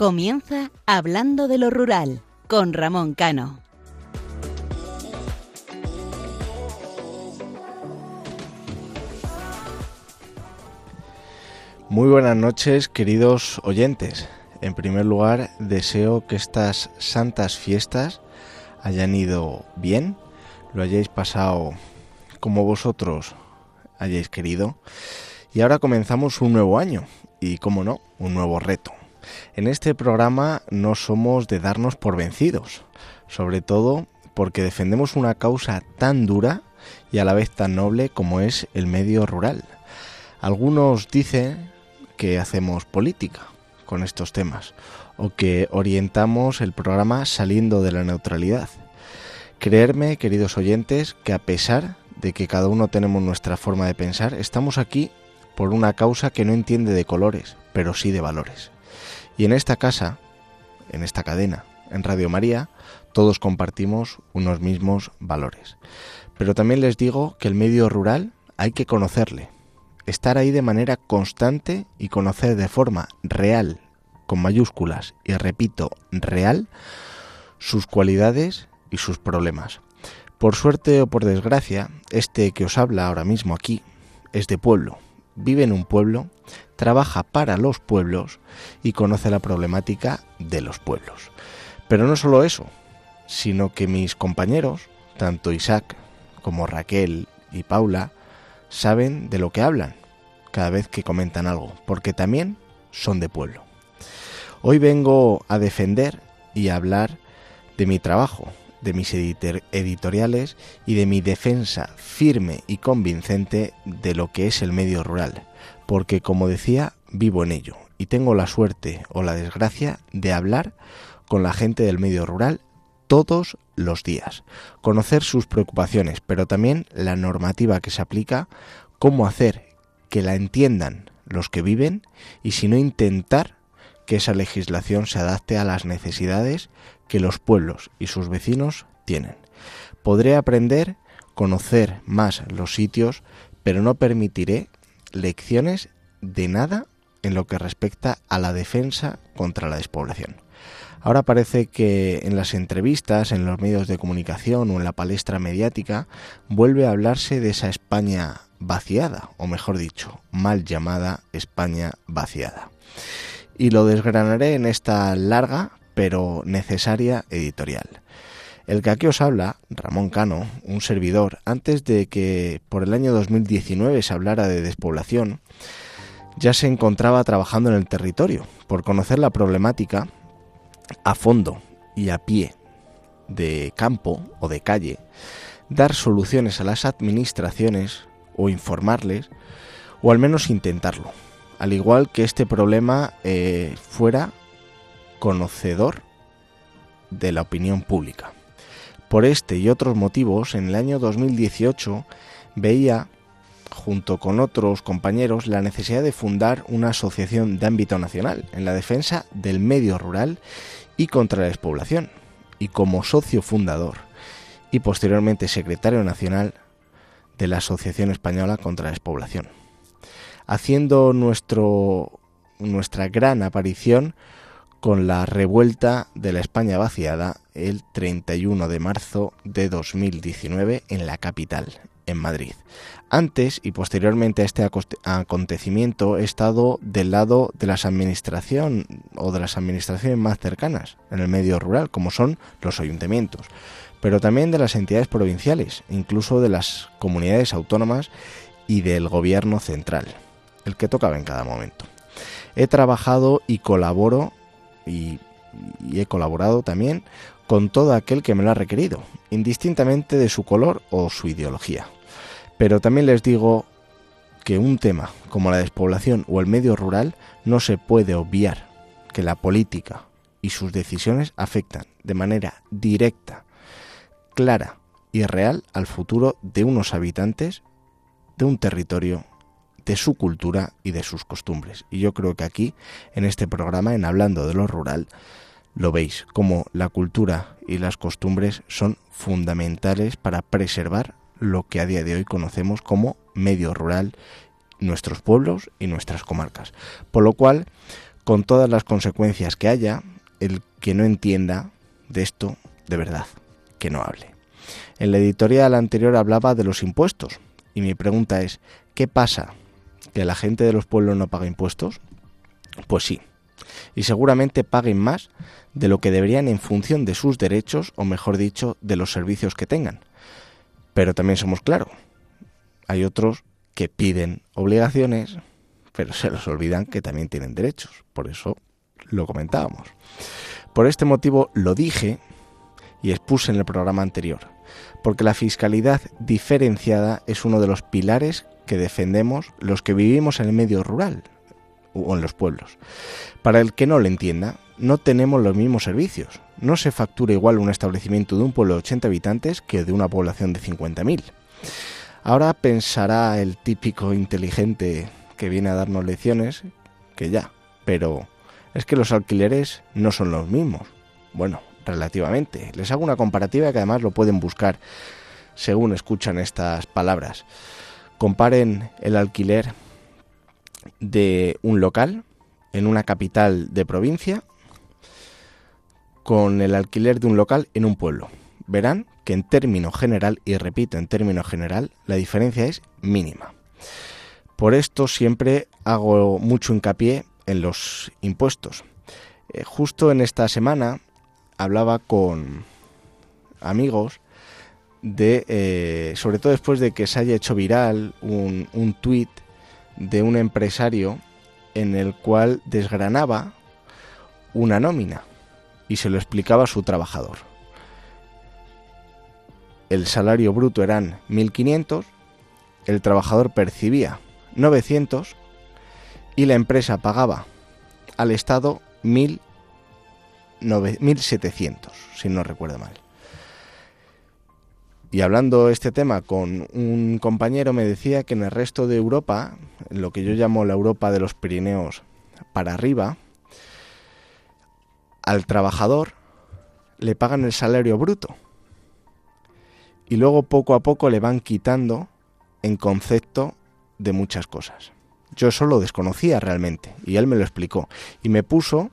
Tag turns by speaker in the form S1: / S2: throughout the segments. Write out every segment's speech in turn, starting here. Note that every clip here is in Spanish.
S1: Comienza Hablando de lo Rural con Ramón Cano.
S2: Muy buenas noches, queridos oyentes. En primer lugar, deseo que estas santas fiestas hayan ido bien, lo hayáis pasado como vosotros hayáis querido. Y ahora comenzamos un nuevo año y, como no, un nuevo reto. En este programa no somos de darnos por vencidos, sobre todo porque defendemos una causa tan dura y a la vez tan noble como es el medio rural. Algunos dicen que hacemos política con estos temas o que orientamos el programa saliendo de la neutralidad. Creerme, queridos oyentes, que a pesar de que cada uno tenemos nuestra forma de pensar, estamos aquí por una causa que no entiende de colores, pero sí de valores. Y en esta casa, en esta cadena, en Radio María, todos compartimos unos mismos valores. Pero también les digo que el medio rural hay que conocerle, estar ahí de manera constante y conocer de forma real, con mayúsculas, y repito, real, sus cualidades y sus problemas. Por suerte o por desgracia, este que os habla ahora mismo aquí es de pueblo, vive en un pueblo, trabaja para los pueblos y conoce la problemática de los pueblos. Pero no solo eso, sino que mis compañeros, tanto Isaac como Raquel y Paula, saben de lo que hablan cada vez que comentan algo, porque también son de pueblo. Hoy vengo a defender y a hablar de mi trabajo, de mis editoriales y de mi defensa firme y convincente de lo que es el medio rural, porque como decía, vivo en ello y tengo la suerte o la desgracia de hablar con la gente del medio rural todos los días, conocer sus preocupaciones, pero también la normativa que se aplica, cómo hacer que la entiendan los que viven y si no intentar que esa legislación se adapte a las necesidades que los pueblos y sus vecinos tienen. Podré aprender, conocer más los sitios, pero no permitiré lecciones de nada en lo que respecta a la defensa contra la despoblación. Ahora parece que en las entrevistas, en los medios de comunicación o en la palestra mediática vuelve a hablarse de esa España vaciada, o mejor dicho, mal llamada España vaciada. Y lo desgranaré en esta larga pero necesaria editorial. El que aquí os habla, Ramón Cano, un servidor, antes de que por el año 2019 se hablara de despoblación, ya se encontraba trabajando en el territorio, por conocer la problemática a fondo y a pie de campo o de calle, dar soluciones a las administraciones o informarles, o al menos intentarlo. Al igual que este problema eh, fuera conocedor de la opinión pública. Por este y otros motivos, en el año 2018 veía, junto con otros compañeros, la necesidad de fundar una asociación de ámbito nacional en la defensa del medio rural y contra la despoblación. Y como socio fundador y posteriormente secretario nacional de la Asociación Española contra la Despoblación. Haciendo nuestro, nuestra gran aparición con la revuelta de la España vaciada el 31 de marzo de 2019 en la capital, en Madrid. Antes y posteriormente a este acontecimiento he estado del lado de las administraciones o de las administraciones más cercanas en el medio rural, como son los ayuntamientos, pero también de las entidades provinciales, incluso de las comunidades autónomas y del gobierno central, el que tocaba en cada momento. He trabajado y colaboro y, he colaborado también con todo aquel que me lo ha requerido, indistintamente de su color o su ideología. Pero también les digo que un tema como la despoblación o el medio rural no se puede obviar que la política y sus decisiones afectan de manera directa clara y real al futuro de unos habitantes, de un territorio, de su cultura y de sus costumbres. Y yo creo que aquí, en este programa, en Hablando de lo Rural, lo veis, como la cultura y las costumbres son fundamentales para preservar lo que a día de hoy conocemos como medio rural, nuestros pueblos y nuestras comarcas. Por lo cual, con todas las consecuencias que haya, el que no entienda de esto, de verdad, que no hable. En la editorial anterior hablaba de los impuestos y mi pregunta es, ¿qué pasa? ¿Que la gente de los pueblos no paga impuestos? Pues sí, y seguramente paguen más de lo que deberían en función de sus derechos o mejor dicho, de los servicios que tengan. Pero también somos claros, hay otros que piden obligaciones, pero se los olvidan que también tienen derechos. Por eso lo comentábamos. Por este motivo lo dije y expuse en el programa anterior, porque la fiscalidad diferenciada es uno de los pilares que defendemos los que vivimos en el medio rural o en los pueblos. Para el que no lo entienda, no tenemos los mismos servicios. No se factura igual un establecimiento de un pueblo de 80 habitantes que de una población de 50.000. Ahora pensará el típico inteligente que viene a darnos lecciones que ya, pero es que los alquileres no son los mismos. Bueno, relativamente. Les hago una comparativa que además lo pueden buscar según escuchan estas palabras. Comparen el alquiler de un local en una capital de provincia con el alquiler de un local en un pueblo. Verán que en término general, y repito, en término general, la diferencia es mínima. Por esto siempre hago mucho hincapié en los impuestos. Eh, justo en esta semana hablaba con amigos de, eh, sobre todo después de que se haya hecho viral un, un tuit de un empresario en el cual desgranaba una nómina y se lo explicaba a su trabajador. El salario bruto eran 1.500, el trabajador percibía 900 y la empresa pagaba al Estado 1.700, si no recuerdo mal. Y hablando este tema con un compañero me decía que en el resto de Europa, lo que yo llamo la Europa de los Pirineos para arriba, al trabajador le pagan el salario bruto. Y luego poco a poco le van quitando en concepto de muchas cosas. Yo eso lo desconocía realmente y él me lo explicó. Y me puso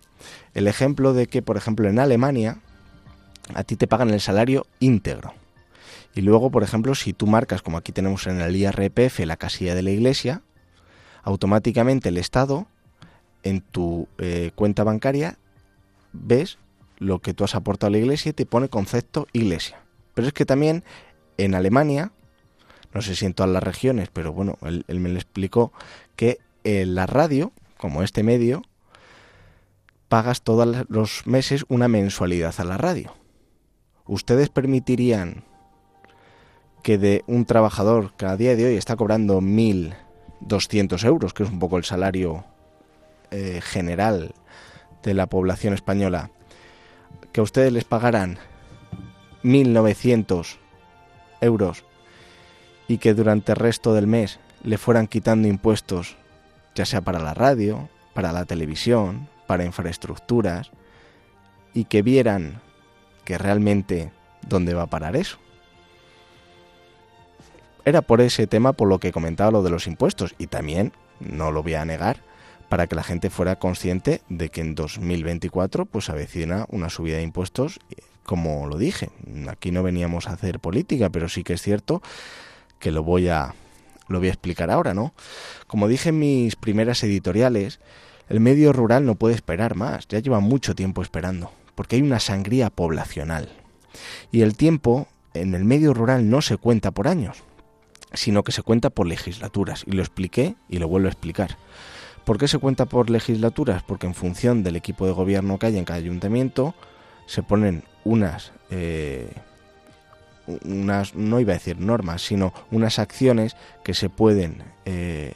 S2: el ejemplo de que, por ejemplo, en Alemania a ti te pagan el salario íntegro. Y luego, por ejemplo, si tú marcas, como aquí tenemos en el IRPF, la casilla de la iglesia, automáticamente el Estado, en tu eh, cuenta bancaria, ves lo que tú has aportado a la iglesia y te pone concepto iglesia. Pero es que también en Alemania, no sé si en todas las regiones, pero bueno, él, me lo explicó, que en la radio, como este medio, pagas todos los meses una mensualidad a la radio. ¿Ustedes permitirían que de un trabajador que a día de hoy está cobrando 1.200 euros, que es un poco el salario eh, general de la población española, que a ustedes les pagaran 1.900 euros y que durante el resto del mes le fueran quitando impuestos, ya sea para la radio, para la televisión, para infraestructuras, y que vieran que realmente dónde va a parar eso era por ese tema por lo que comentaba lo de los impuestos y también, no lo voy a negar, para que la gente fuera consciente de que en 2024 pues avecina una subida de impuestos, como lo dije. Aquí no veníamos a hacer política, pero sí que es cierto que lo voy a lo voy a explicar ahora, ¿no? Como dije en mis primeras editoriales, el medio rural no puede esperar más, ya lleva mucho tiempo esperando, porque hay una sangría poblacional. Y el tiempo en el medio rural no se cuenta por años, sino que se cuenta por legislaturas. Y lo expliqué y lo vuelvo a explicar. ¿Por qué se cuenta por legislaturas? Porque en función del equipo de gobierno que hay en cada ayuntamiento, se ponen unas, eh, unas, no iba a decir normas, sino unas acciones que se pueden eh,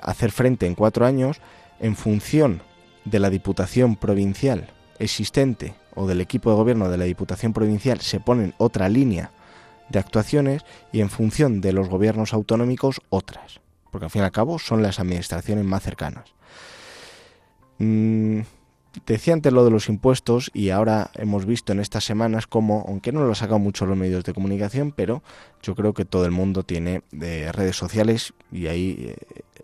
S2: hacer frente en cuatro años en función de la Diputación Provincial existente o del equipo de gobierno de la Diputación Provincial se ponen otra línea de actuaciones y en función de los gobiernos autonómicos otras, porque al fin y al cabo son las administraciones más cercanas. Mm, decía antes lo de los impuestos y ahora hemos visto en estas semanas como, aunque no lo han sacado mucho los medios de comunicación, pero yo creo que todo el mundo tiene de redes sociales y ahí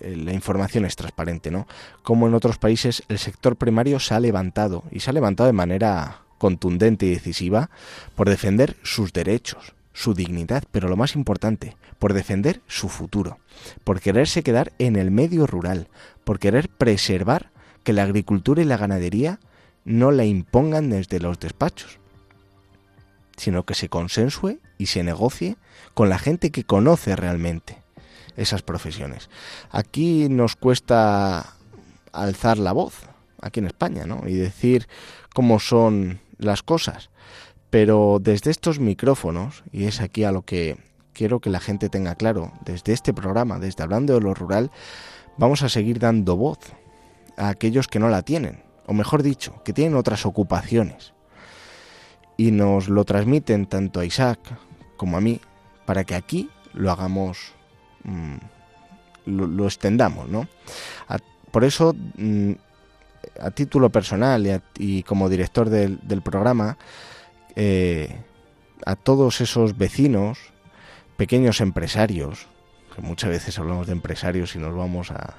S2: eh, la información es transparente, ¿no? Como en otros países el sector primario se ha levantado y se ha levantado de manera contundente y decisiva por defender sus derechos, su dignidad, pero lo más importante, por defender su futuro, por quererse quedar en el medio rural, por querer preservar que la agricultura y la ganadería no la impongan desde los despachos, sino que se consensue y se negocie con la gente que conoce realmente esas profesiones. Aquí nos cuesta alzar la voz, aquí en España, ¿no? Y decir cómo son las cosas. Pero desde estos micrófonos, y es aquí a lo que quiero que la gente tenga claro, desde este programa, desde Hablando de lo Rural, vamos a seguir dando voz a aquellos que no la tienen, o mejor dicho, que tienen otras ocupaciones. Y nos lo transmiten tanto a Isaac como a mí, para que aquí lo hagamos, mm, lo, extendamos, ¿no? por eso, mm, a título personal y, como director del, programa, eh, a todos esos vecinos, pequeños empresarios, que muchas veces hablamos de empresarios y nos vamos a,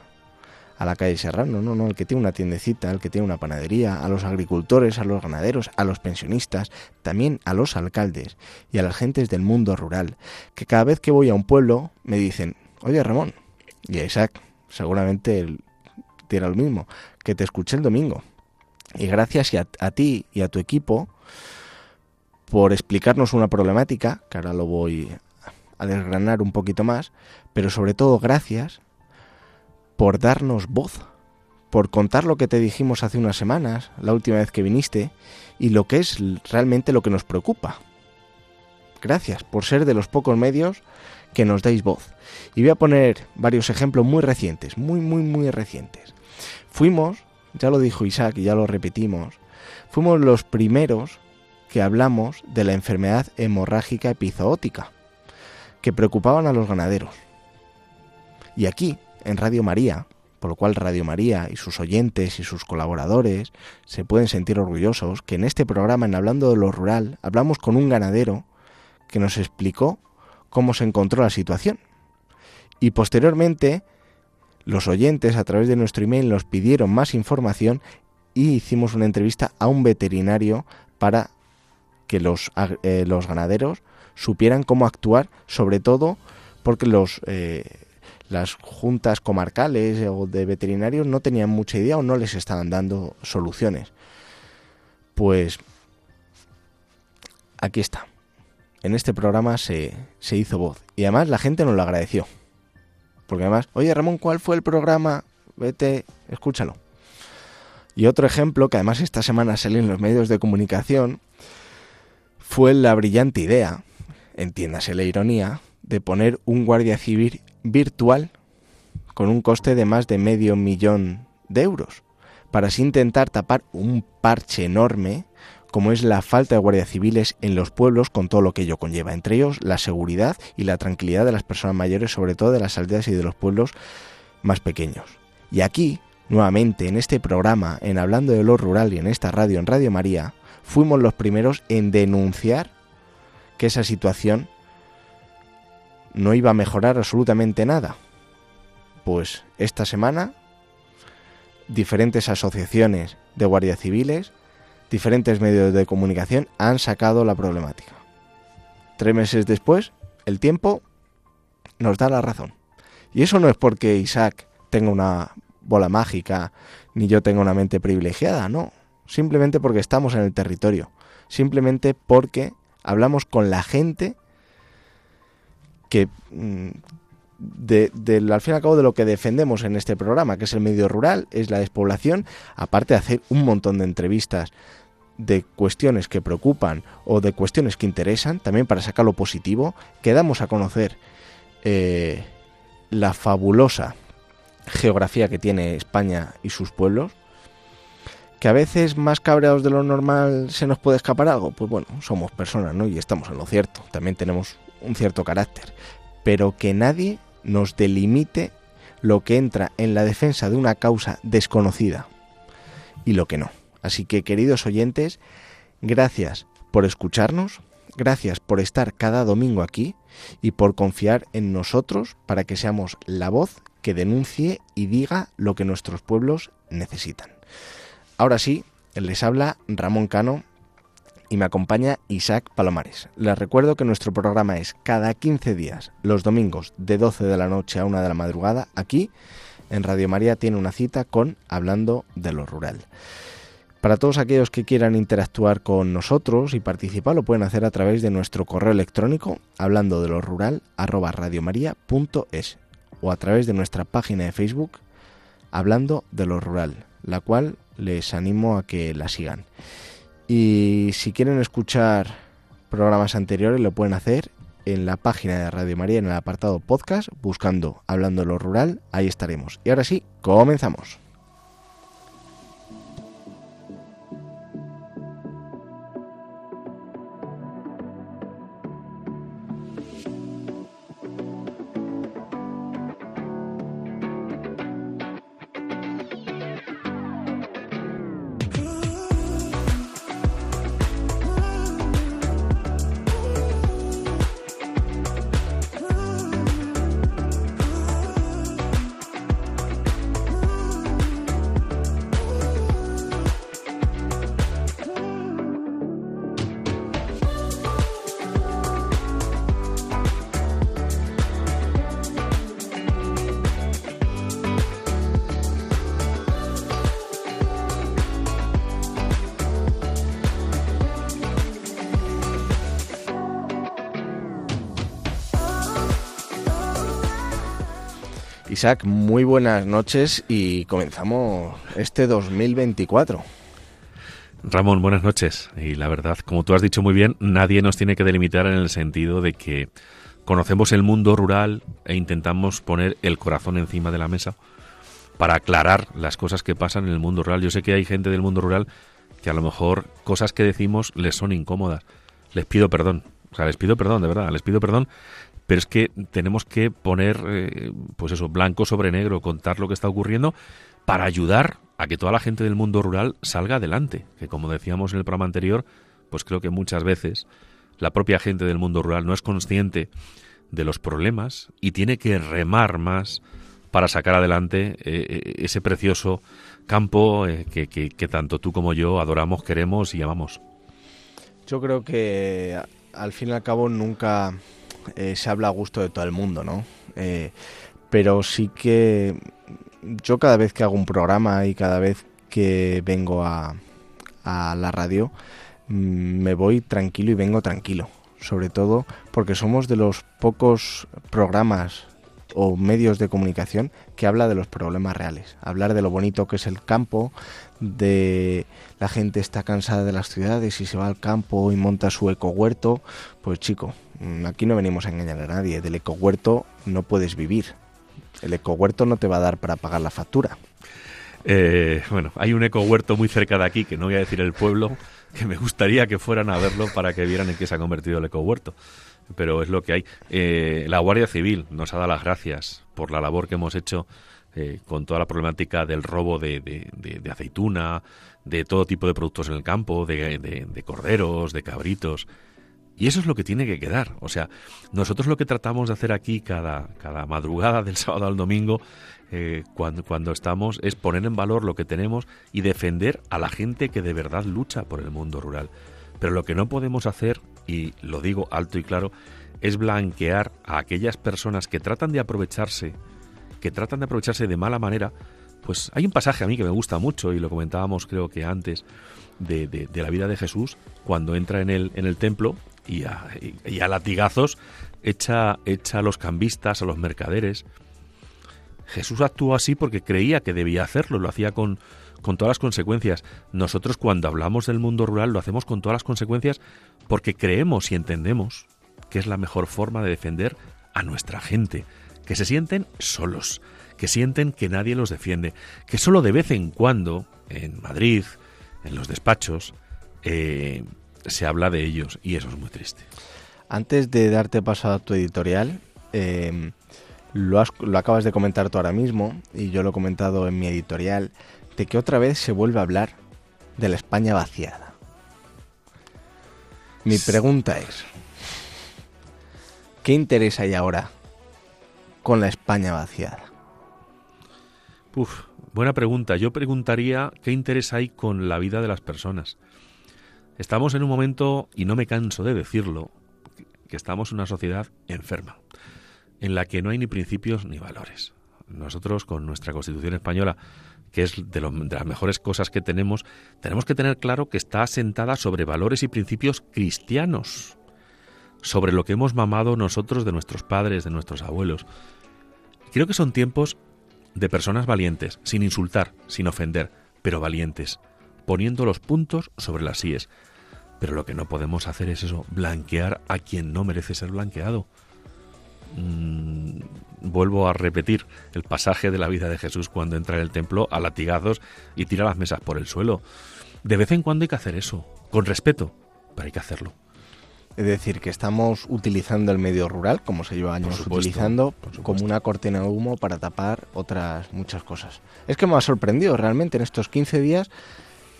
S2: a la calle Serrano, no, no, el que tiene una tiendecita, el que tiene una panadería, a los agricultores, a los ganaderos, a los pensionistas, también a los alcaldes y a las gentes del mundo rural, que cada vez que voy a un pueblo me dicen, oye Ramón, y a Isaac, seguramente él dirá lo mismo, que te escuché el domingo. Y gracias a ti y a tu equipo por explicarnos una problemática, que ahora lo voy a desgranar un poquito más, pero sobre todo gracias por darnos voz, por contar lo que te dijimos hace unas semanas, la última vez que viniste, y lo que es realmente lo que nos preocupa. Gracias por ser de los pocos medios que nos dais voz. Y voy a poner varios ejemplos muy recientes, muy, muy, muy recientes. Fuimos, ya lo dijo Isaac y ya lo repetimos, fuimos los primeros que hablamos de la enfermedad hemorrágica epizootica, que preocupaban a los ganaderos. Y aquí, en Radio María, por lo cual Radio María y sus oyentes y sus colaboradores se pueden sentir orgullosos que en este programa, en Hablando de lo Rural, hablamos con un ganadero que nos explicó cómo se encontró la situación. Y posteriormente, los oyentes a través de nuestro email nos pidieron más información y hicimos una entrevista a un veterinario para que los, eh, los ganaderos supieran cómo actuar, sobre todo porque los... Eh, las juntas comarcales o de veterinarios no tenían mucha idea o no les estaban dando soluciones. Pues aquí está. En este programa se, se hizo voz. Y además la gente nos lo agradeció. Porque además, oye Ramón, ¿cuál fue el programa? Vete, escúchalo. Y otro ejemplo, que además esta semana salió en los medios de comunicación, fue la brillante idea, entiéndase la ironía, de poner un guardia civil virtual con un coste de más de medio millón de euros, para así intentar tapar un parche enorme como es la falta de guardias civiles en los pueblos con todo lo que ello conlleva, entre ellos la seguridad y la tranquilidad de las personas mayores, sobre todo de las aldeas y de los pueblos más pequeños. Y aquí, nuevamente, en este programa, en Hablando de lo Rural y en esta radio, en Radio María, fuimos los primeros en denunciar que esa situación no iba a mejorar absolutamente nada. Pues esta semana diferentes asociaciones de guardias civiles, diferentes medios de comunicación han sacado la problemática. Tres meses después, el tiempo nos da la razón. Y eso no es porque Isaac tenga una bola mágica, ni yo tenga una mente privilegiada, no. Simplemente porque estamos en el territorio. Simplemente porque hablamos con la gente que mm, de, al fin y al cabo de lo que defendemos en este programa, que es el medio rural, es la despoblación, aparte de hacer un montón de entrevistas de cuestiones que preocupan o de cuestiones que interesan, también para sacar lo positivo, que damos a conocer eh, la fabulosa geografía que tiene España y sus pueblos, que a veces más cabreados de lo normal se nos puede escapar algo, pues bueno, somos personas, ¿no? Y estamos en lo cierto, también tenemos un cierto carácter, pero que nadie nos delimite lo que entra en la defensa de una causa desconocida y lo que no. Así que queridos oyentes, gracias por escucharnos, Gracias por estar cada domingo aquí y por confiar en nosotros para que seamos la voz que denuncie y diga lo que nuestros pueblos necesitan. Ahora sí, les habla Ramón Cano y me acompaña Isaac Palomares. Les recuerdo que nuestro programa es cada 15 días, los domingos de 12 de la noche a 1 de la madrugada, aquí en Radio María tiene una cita con Hablando de lo Rural. Para todos aquellos que quieran interactuar con nosotros y participar, lo pueden hacer a través de nuestro correo electrónico hablando de lo rural arroba radiomaria.es o a través de nuestra página de Facebook hablando de lo rural, la cual les animo a que la sigan. Y si quieren escuchar programas anteriores, lo pueden hacer en la página de Radio María, en el apartado podcast, buscando Hablando lo Rural, ahí estaremos. Y ahora sí, comenzamos. Isaac, muy buenas noches y comenzamos este 2024.
S3: Ramón, buenas noches. Y la verdad, como tú has dicho muy bien, nadie nos tiene que delimitar en el sentido de que conocemos el mundo rural e intentamos poner el corazón encima de la mesa para aclarar las cosas que pasan en el mundo rural. Yo sé que hay gente del mundo rural que a lo mejor cosas que decimos les son incómodas. Les pido perdón. O sea, les pido perdón, de verdad, les pido perdón pero es que tenemos que poner, eh, pues eso, blanco sobre negro, contar lo que está ocurriendo para ayudar a que toda la gente del mundo rural salga adelante. Que como decíamos en el programa anterior, pues creo que muchas veces la propia gente del mundo rural no es consciente de los problemas y tiene que remar más para sacar adelante eh, eh, ese precioso campo que, que tanto tú como yo adoramos, queremos y amamos.
S2: Yo creo que al fin y al cabo nunca eh, se habla a gusto de todo el mundo, ¿no? Eh, pero sí que yo cada vez que hago un programa y cada vez que vengo a, a la radio, mm, me voy tranquilo y vengo tranquilo. Sobre todo porque somos de los pocos programas o medios de comunicación que habla de los problemas reales. Hablar de lo bonito que es el campo, de la gente está cansada de las ciudades y se va al campo y monta su eco huerto, pues chico, mm, aquí no venimos a engañar a nadie, del eco huerto no puedes vivir. El eco huerto no te va a dar para pagar la factura.
S3: Eh, bueno, hay un eco huerto muy cerca de aquí, que no voy a decir el pueblo, que me gustaría que fueran a verlo para que vieran en qué se ha convertido el eco huerto pero es lo que hay. Eh, la Guardia Civil nos ha dado las gracias por la labor que hemos hecho eh, con toda la problemática del robo de, de, aceituna, de todo tipo de productos en el campo, de, corderos, de cabritos. Y eso es lo que tiene que quedar. O sea, nosotros lo que tratamos de hacer aquí cada, cada madrugada del sábado al domingo, eh, cuando, cuando estamos, es poner en valor lo que tenemos y defender a la gente que de verdad lucha por el mundo rural. Pero lo que no podemos hacer, y lo digo alto y claro, es blanquear a aquellas personas que tratan de aprovecharse, que tratan de aprovecharse de mala manera. Pues hay un pasaje a mí que me gusta mucho y lo comentábamos creo que antes de, de, la vida de Jesús, cuando entra en el, en el templo y a, y latigazos echa, echa a los cambistas, a los mercaderes. Jesús actuó así porque creía que debía hacerlo, lo hacía con, con todas las consecuencias. Nosotros cuando hablamos del mundo rural lo hacemos con todas las consecuencias porque creemos y entendemos que es la mejor forma de defender a nuestra gente, que se sienten solos, que sienten que nadie los defiende, que solo de vez en cuando, en Madrid, en los despachos, eh, se habla de ellos y eso es muy triste.
S2: Antes de darte paso a tu editorial, eh, lo, lo acabas de comentar tú ahora mismo y yo lo he comentado en mi editorial que otra vez se vuelve a hablar de la España vaciada. Mi pregunta es, ¿qué interés hay ahora con la España vaciada?
S3: Uf, buena pregunta. Yo preguntaría qué interés hay con la vida de las personas. Estamos en un momento, y no me canso de decirlo, que estamos en una sociedad enferma, en la que no hay ni principios ni valores. Nosotros, con nuestra Constitución española, que es de, de, las mejores cosas que tenemos, tenemos que tener claro que está asentada sobre valores y principios cristianos, sobre lo que hemos mamado nosotros de nuestros padres, de nuestros abuelos. Creo que son tiempos de personas valientes, sin insultar, sin ofender, pero valientes, poniendo los puntos sobre las síes. Pero lo que no podemos hacer es eso, blanquear a quien no merece ser blanqueado. Mm, vuelvo a repetir el pasaje de la vida de Jesús cuando entra en el templo a latigazos y tira las mesas por el suelo. De vez en cuando hay que hacer eso, con respeto, pero hay que hacerlo.
S2: Es decir, que estamos utilizando el medio rural, como se lleva años utilizando, como una cortina de humo para tapar otras muchas cosas. Es que me ha sorprendido realmente en estos 15 días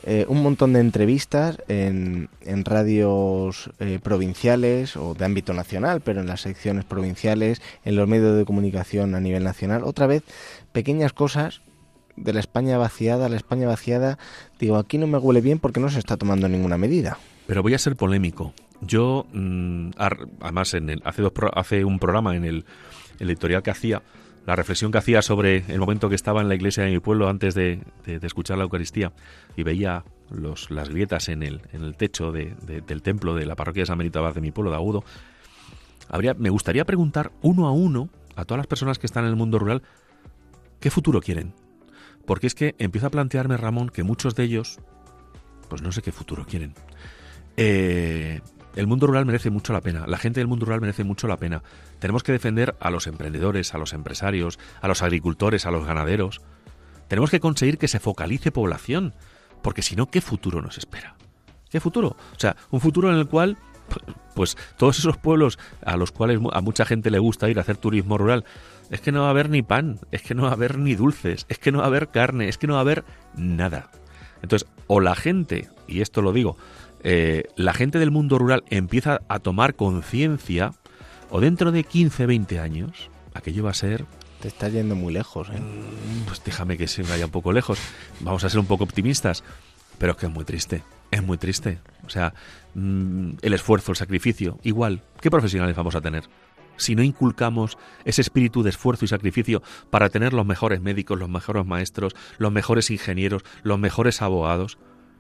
S2: eh, un montón de entrevistas en, en radios eh, provinciales o de ámbito nacional, pero en las secciones provinciales, en los medios de comunicación a nivel nacional. Otra vez, pequeñas cosas de la España vaciada, la España vaciada. Digo, aquí no me huele bien porque no se está tomando ninguna medida.
S3: Pero voy a ser polémico. Yo, mm, además, en el, hace, hace un programa en el, editorial que hacía, la reflexión que hacía sobre el momento que estaba en la iglesia de mi pueblo antes de, escuchar la Eucaristía y veía las grietas en el, en el techo del templo de la parroquia de San Benito Abad de mi pueblo, de Agudo, habría, me gustaría preguntar uno a uno a todas las personas que están en el mundo rural qué futuro quieren. Porque es que empiezo a plantearme, Ramón, que muchos de ellos, pues no sé qué futuro quieren. Eh, el mundo rural merece mucho la pena, la gente del mundo rural merece mucho la pena. Tenemos que defender a los emprendedores, a los empresarios, a los agricultores, a los ganaderos. Tenemos que conseguir que se focalice población, porque si no, ¿qué futuro nos espera? ¿Qué futuro? O sea, un futuro en el cual, pues todos esos pueblos a los cuales a mucha gente le gusta ir a hacer turismo rural, es que no va a haber ni pan, es que no va a haber ni dulces, es que no va a haber carne, es que no va a haber nada. Entonces, o la gente, y esto lo digo, eh, la gente del mundo rural empieza a tomar conciencia, o dentro de 15, 20 años, aquello va a ser...
S2: Te está yendo muy lejos, ¿eh?
S3: Mm, pues déjame que se vaya un poco lejos. Vamos a ser un poco optimistas, pero es que es muy triste, es muy triste. O sea, mm, el esfuerzo, el sacrificio, igual, ¿qué profesionales vamos a tener? si no inculcamos ese espíritu de esfuerzo y sacrificio para tener los mejores médicos, los mejores maestros, los mejores ingenieros, los mejores abogados,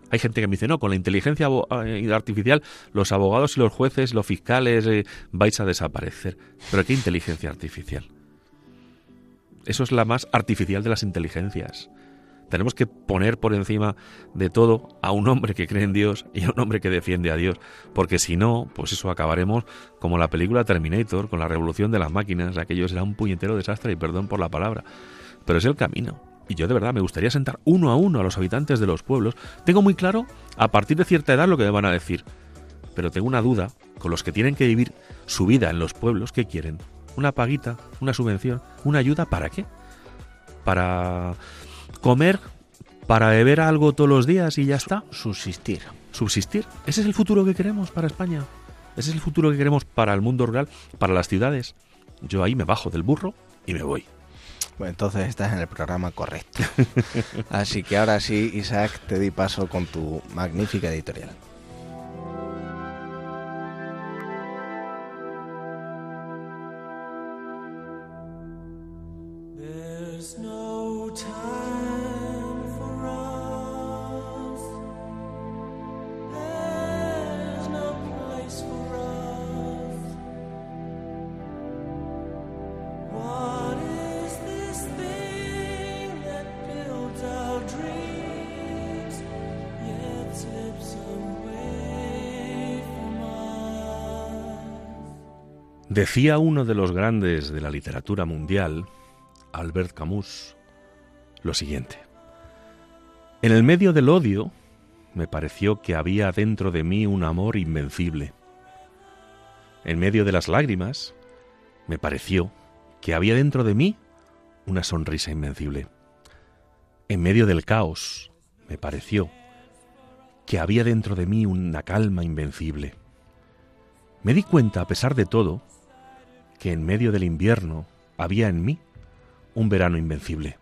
S3: hay gente que me dice, no, con la inteligencia eh, artificial los abogados y los jueces, los fiscales, eh, vais a desaparecer. Pero ¿qué inteligencia artificial? Eso es la más artificial de las inteligencias. Tenemos que poner por encima de todo a un hombre que cree en Dios y a un hombre que defiende a Dios, porque si no, pues eso acabaremos como la película Terminator, con la revolución de las máquinas, aquello será un puñetero desastre y perdón por la palabra, pero es el camino y yo de verdad me gustaría sentar uno a uno a los habitantes de los pueblos, tengo muy claro a partir de cierta edad lo que me van a decir. Pero tengo una duda con los que tienen que vivir su vida en los pueblos, ¿qué quieren? ¿Una paguita? ¿Una subvención? ¿Una ayuda? ¿Para qué? ¿Para comer? ¿Para beber algo todos los días y ya está?
S2: Subsistir.
S3: Subsistir. ¿Ese es el futuro que queremos para España? ¿Ese es el futuro que queremos para el mundo rural, para las ciudades? Yo ahí me bajo del burro y me voy.
S2: Bueno, entonces estás en el programa correcto. Así que ahora sí, Isaac, te di paso con tu magnífica editorial.
S3: Decía uno de los grandes de la literatura mundial, Albert Camus, lo siguiente. En el medio del odio me pareció que había dentro de mí un amor invencible. En medio de las lágrimas me pareció que había dentro de mí una sonrisa invencible. En medio del caos me pareció que había dentro de mí una calma invencible. Me di cuenta, a pesar de todo, que en medio del invierno había en mí un verano invencible.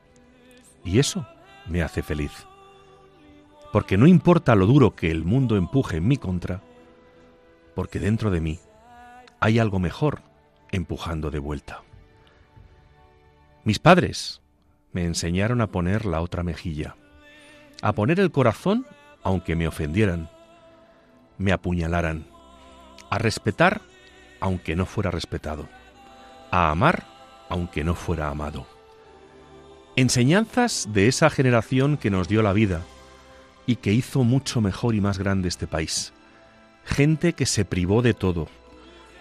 S3: Y eso me hace feliz. Porque no importa lo duro que el mundo empuje en mi contra, porque dentro de mí hay algo mejor empujando de vuelta. Mis padres me enseñaron a poner la otra mejilla, a poner el corazón aunque me ofendieran, me apuñalaran, a respetar aunque no fuera respetado, a amar aunque no fuera amado. Enseñanzas de esa generación que nos dio la vida y que hizo mucho mejor y más grande este país. Gente que se privó de todo,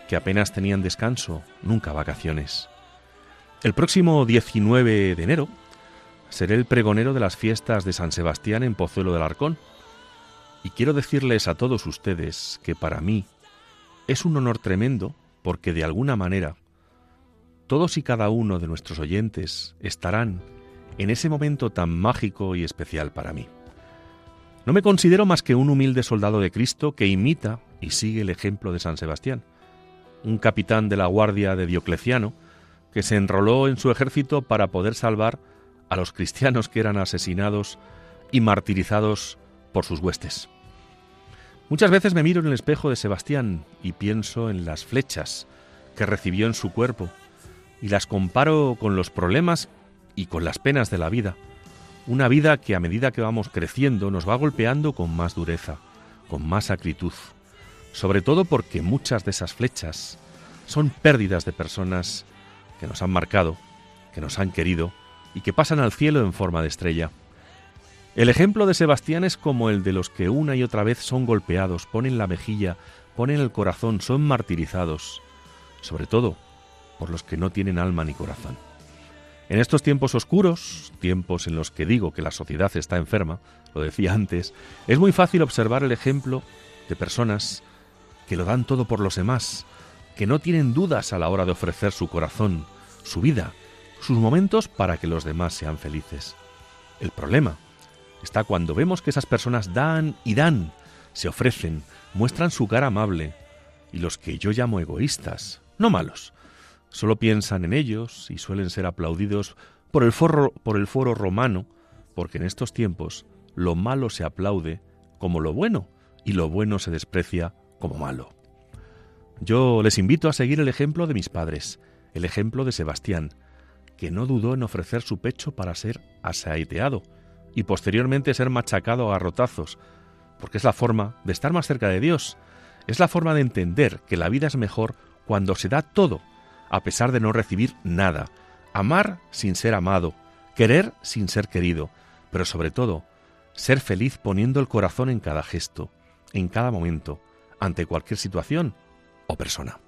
S3: que apenas tenían descanso, nunca vacaciones. El próximo 19 de enero seré el pregonero de las fiestas de San Sebastián en Pozuelo del Arcón. Y quiero decirles a todos ustedes que para mí es un honor tremendo porque de alguna manera todos y cada uno de nuestros oyentes estarán en ese momento tan mágico y especial para mí. No me considero más que un humilde soldado de Cristo que imita y sigue el ejemplo de San Sebastián, un capitán de la guardia de Diocleciano que se enroló en su ejército para poder salvar a los cristianos que eran asesinados y martirizados por sus huestes. Muchas veces me miro en el espejo de Sebastián y pienso en las flechas que recibió en su cuerpo y las comparo con los problemas y con las penas de la vida. Una vida que a medida que vamos creciendo nos va golpeando con más dureza, con más acritud, sobre todo porque muchas de esas flechas son pérdidas de personas que nos han marcado, que nos han querido y que pasan al cielo en forma de estrella. El ejemplo de Sebastián es como el de los que una y otra vez son golpeados, ponen la mejilla, ponen el corazón, son martirizados, sobre todo por los que no tienen alma ni corazón. En estos tiempos oscuros, tiempos en los que digo que la sociedad está enferma, lo decía antes, es muy fácil observar el ejemplo de personas que lo dan todo por los demás, que no tienen dudas a la hora de ofrecer su corazón, su vida, sus momentos para que los demás sean felices. El problema está cuando vemos que esas personas dan y dan, se ofrecen, muestran su cara amable, y los que yo llamo egoístas, no malos, solo piensan en ellos y suelen ser aplaudidos por el, foro, por el foro romano, porque en estos tiempos lo malo se aplaude como lo bueno y lo bueno se desprecia como malo. Yo les invito a seguir el ejemplo de mis padres, el ejemplo de Sebastián, que no dudó en ofrecer su pecho para ser asaeteado y posteriormente ser machacado a garrotazos, porque es la forma de estar más cerca de Dios, es la forma de entender que la vida es mejor cuando se da todo, a pesar de no recibir nada, amar sin ser amado, querer sin ser querido, pero sobre todo, ser feliz poniendo el corazón en cada gesto, en cada momento, ante cualquier situación o persona.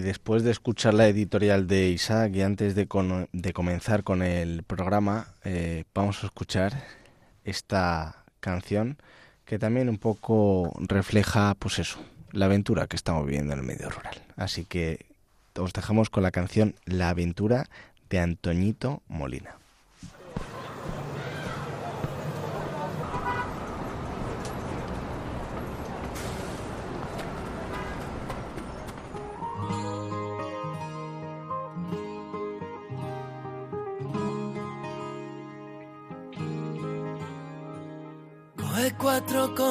S2: Después de escuchar la editorial de Isaac y antes de, de comenzar con el programa, eh, vamos a escuchar esta canción que también un poco refleja, pues eso, la aventura que estamos viviendo en el medio rural. Así que os dejamos con la canción La aventura de Antoñito Molina.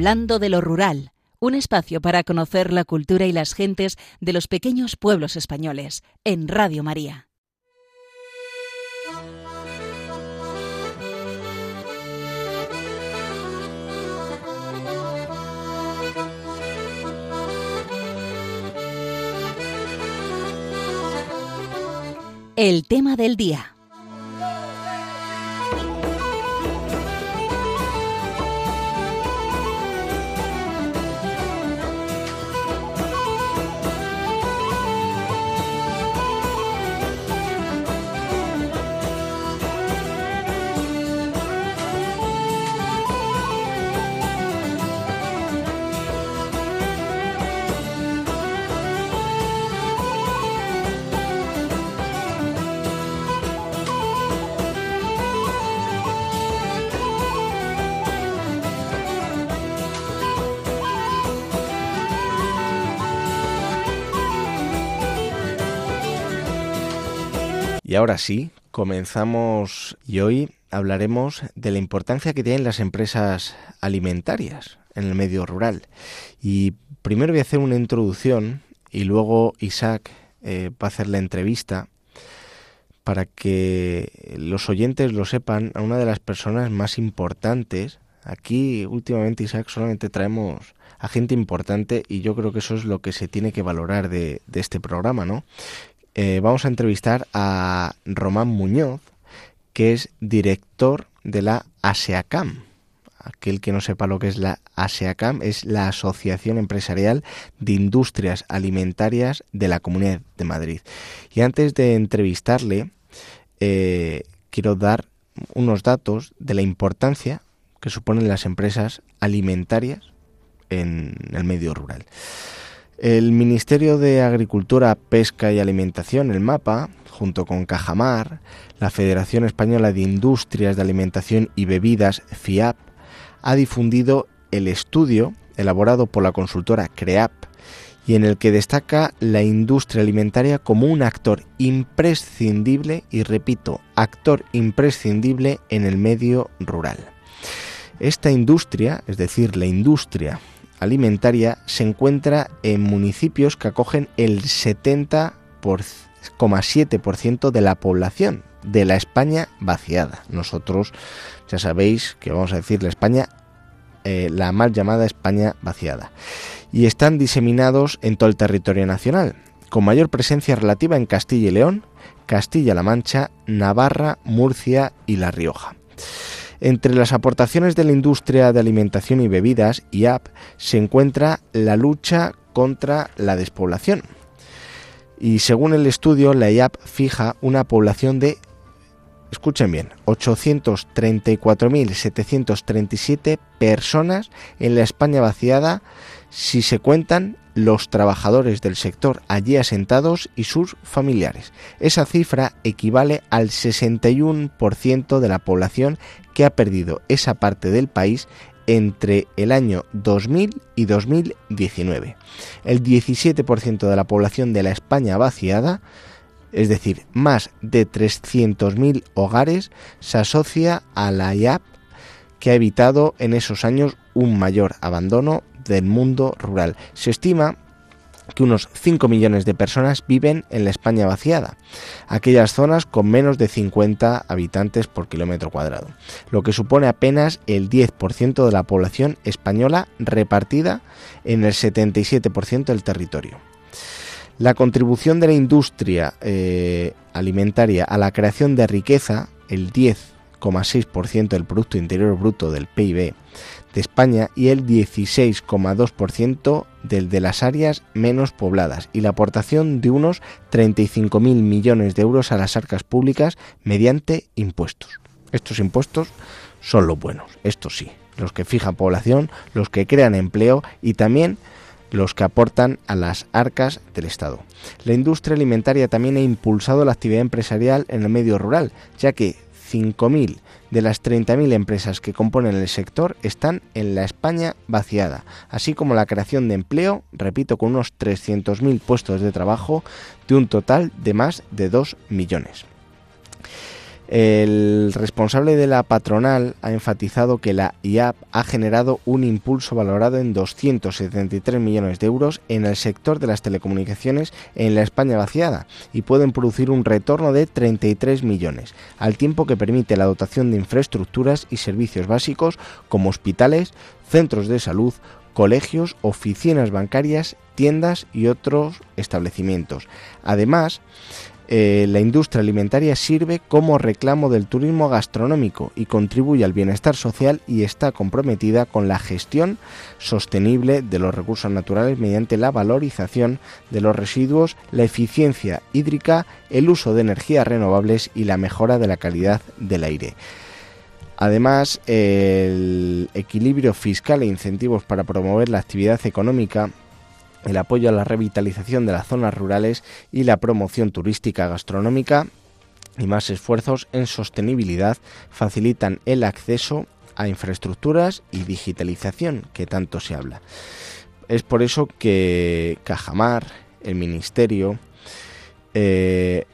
S1: Hablando de lo rural, un espacio para conocer la cultura y las gentes de los pequeños pueblos españoles, en Radio María. El tema del día.
S2: Y ahora sí, comenzamos y hoy hablaremos de la importancia que tienen las empresas alimentarias en el medio rural. Y primero voy a hacer una introducción y luego Isaac eh, va a hacer la entrevista para que los oyentes lo sepan a una de las personas más importantes. Aquí últimamente Isaac solamente traemos a gente importante y yo creo que eso es lo que se tiene que valorar de, de este programa, ¿no? Eh, vamos a entrevistar a Román Muñoz, que es director de la ASEACAM. Aquel que no sepa lo que es la ASEACAM es la Asociación Empresarial de Industrias Alimentarias de la Comunidad de Madrid. Y antes de entrevistarle, eh, quiero dar unos datos de la importancia que suponen las empresas alimentarias en el medio rural. El Ministerio de Agricultura, Pesca y Alimentación, el MAPA, junto con Cajamar, la Federación Española de Industrias de Alimentación y Bebidas, FIAP, ha difundido el estudio elaborado por la consultora CREAP y en el que destaca la industria alimentaria como un actor imprescindible, y repito, actor imprescindible en el medio rural. Esta industria, es decir, la industria alimentaria, se encuentra en municipios que acogen el 70,7% de la población de la España vaciada. Nosotros ya sabéis que vamos a decir la España, eh, la mal llamada España vaciada. Y están diseminados en todo el territorio nacional, con mayor presencia relativa en Castilla y León, Castilla-La Mancha, Navarra, Murcia y La Rioja. Entre las aportaciones de la industria de alimentación y bebidas, IAP, se encuentra la lucha contra la despoblación. Y según el estudio, la IAP fija una población de, escuchen bien, 834.737 personas en la España vaciada si se cuentan los trabajadores del sector allí asentados y sus familiares. Esa cifra equivale al 61% de la población que ha perdido esa parte del país entre el año 2000 y 2019. El 17% de la población de la España vaciada, es decir, más de 300.000 hogares, se asocia a la IAP que ha evitado en esos años un mayor abandono del mundo rural. Se estima que unos 5 millones de personas viven en la España vaciada, aquellas zonas con menos de 50 habitantes por kilómetro cuadrado, lo que supone apenas el 10% de la población española repartida en el 77% del territorio. La contribución de la industria eh, alimentaria a la creación de riqueza, el 10,6% del Producto Interior Bruto del PIB, de España y el 16,2% del de las áreas menos pobladas y la aportación de unos 35.000 millones de euros a las arcas públicas mediante impuestos. Estos impuestos son los buenos, estos sí, los que fijan población, los que crean empleo y también los que aportan a las arcas del Estado. La industria alimentaria también ha impulsado la actividad empresarial en el medio rural, ya que 5.000 de las 30.000 empresas que componen el sector están en la España vaciada, así como la creación de empleo, repito, con unos 300.000 puestos de trabajo de un total de más de 2 millones. El responsable de la patronal ha enfatizado que la IAP ha generado un impulso valorado en 273 millones de euros en el sector de las telecomunicaciones en la España vaciada y pueden producir un retorno de 33 millones, al tiempo que permite la dotación de infraestructuras y servicios básicos como hospitales, centros de salud, colegios, oficinas bancarias, tiendas y otros establecimientos. Además, eh, la industria alimentaria sirve como reclamo del turismo gastronómico y contribuye al bienestar social y está comprometida con la gestión sostenible de los recursos naturales mediante la valorización de los residuos, la eficiencia hídrica, el uso de energías renovables y la mejora de la calidad del aire. Además, el equilibrio fiscal e incentivos para promover la actividad económica el apoyo a la revitalización de las zonas rurales y la promoción turística gastronómica y más esfuerzos en sostenibilidad facilitan el acceso a infraestructuras y digitalización que tanto se habla. Es por eso que Cajamar, el Ministerio, eh,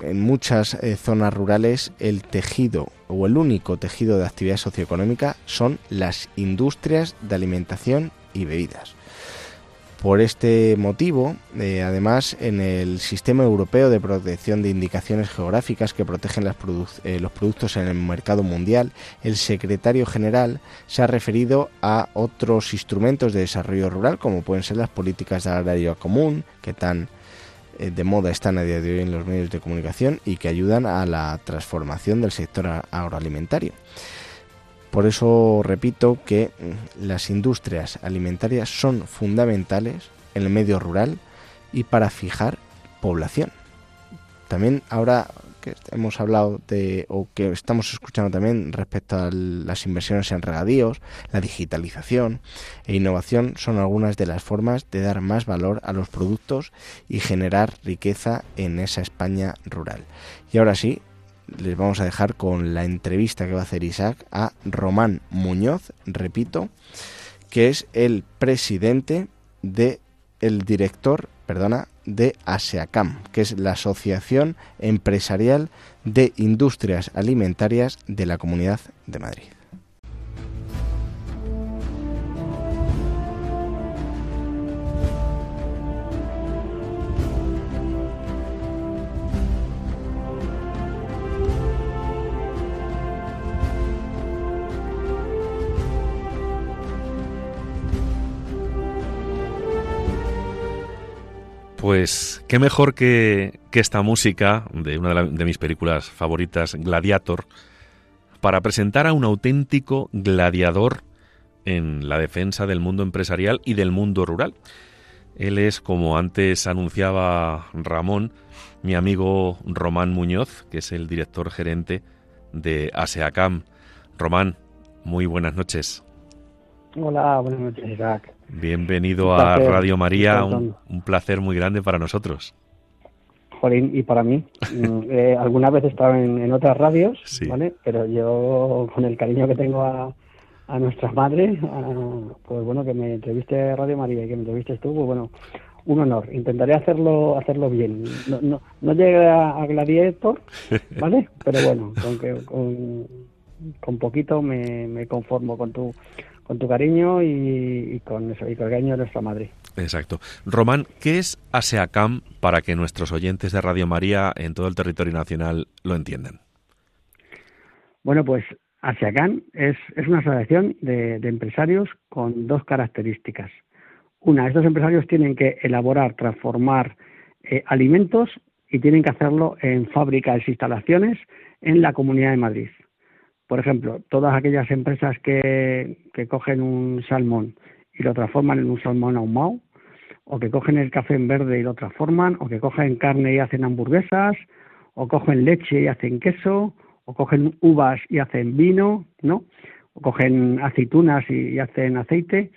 S2: en muchas eh, zonas rurales el tejido o el único tejido de actividad socioeconómica son las industrias de alimentación y bebidas. Por este motivo, eh, además, en el Sistema Europeo de Protección de Indicaciones Geográficas que protegen eh, los productos en el mercado mundial, el secretario general se ha referido a otros instrumentos de desarrollo rural, como pueden ser las políticas de agrario común, que tan eh, de moda están a día de hoy en los medios de comunicación y que ayudan a la transformación del sector agroalimentario. Por eso repito que mm, las industrias alimentarias son fundamentales en el medio rural y para fijar población. También ahora que hemos hablado de o que estamos escuchando también respecto a las inversiones en regadíos, la digitalización e innovación son algunas de las formas de dar más valor a los productos y generar riqueza en esa España rural. Y ahora sí, les vamos a dejar con la entrevista que va a hacer Isaac a Román Muñoz, repito, que es el presidente de el director, perdona, de ASEACAM, que es la Asociación Empresarial de Industrias Alimentarias de la Comunidad de Madrid.
S3: Pues qué mejor que, esta música de una de, mis películas favoritas, Gladiator, para presentar a un auténtico gladiador en la defensa del mundo empresarial y del mundo rural. Él es, como antes anunciaba Ramón, mi amigo Román Muñoz, que es el director gerente de ASEACAM. Román, muy buenas noches.
S4: Hola, buenas noches, Isaac.
S3: Bienvenido a Radio María, un, placer muy grande para nosotros.
S4: Jolín, y para mí. Mm, eh, alguna vez he estado en, otras radios, ¿vale? Pero yo, con el cariño que tengo a, a nuestras madres, pues bueno, que me entreviste Radio María y que me entrevistes tú, pues bueno, un honor. Intentaré hacerlo hacerlo bien. No, no, no llegué a, Gladiator, ¿vale? Pero bueno, con, que, con, con poquito me, me conformo con tu con tu cariño y, con eso, y con el cariño de nuestra madre.
S3: Exacto. Román, ¿qué es ASEACAM para que nuestros oyentes de Radio María en todo el territorio nacional lo entiendan?
S4: Bueno, pues ASEACAM es, es una asociación de, empresarios con dos características. Una, estos empresarios tienen que elaborar, transformar eh, alimentos y tienen que hacerlo en fábricas e instalaciones en la Comunidad de Madrid. Por ejemplo, todas aquellas empresas que, cogen un salmón y lo transforman en un salmón ahumado, o que cogen el café en verde y lo transforman, o que cogen carne y hacen hamburguesas, o cogen leche y hacen queso, o cogen uvas y hacen vino, ¿no? O cogen aceitunas y, hacen aceite.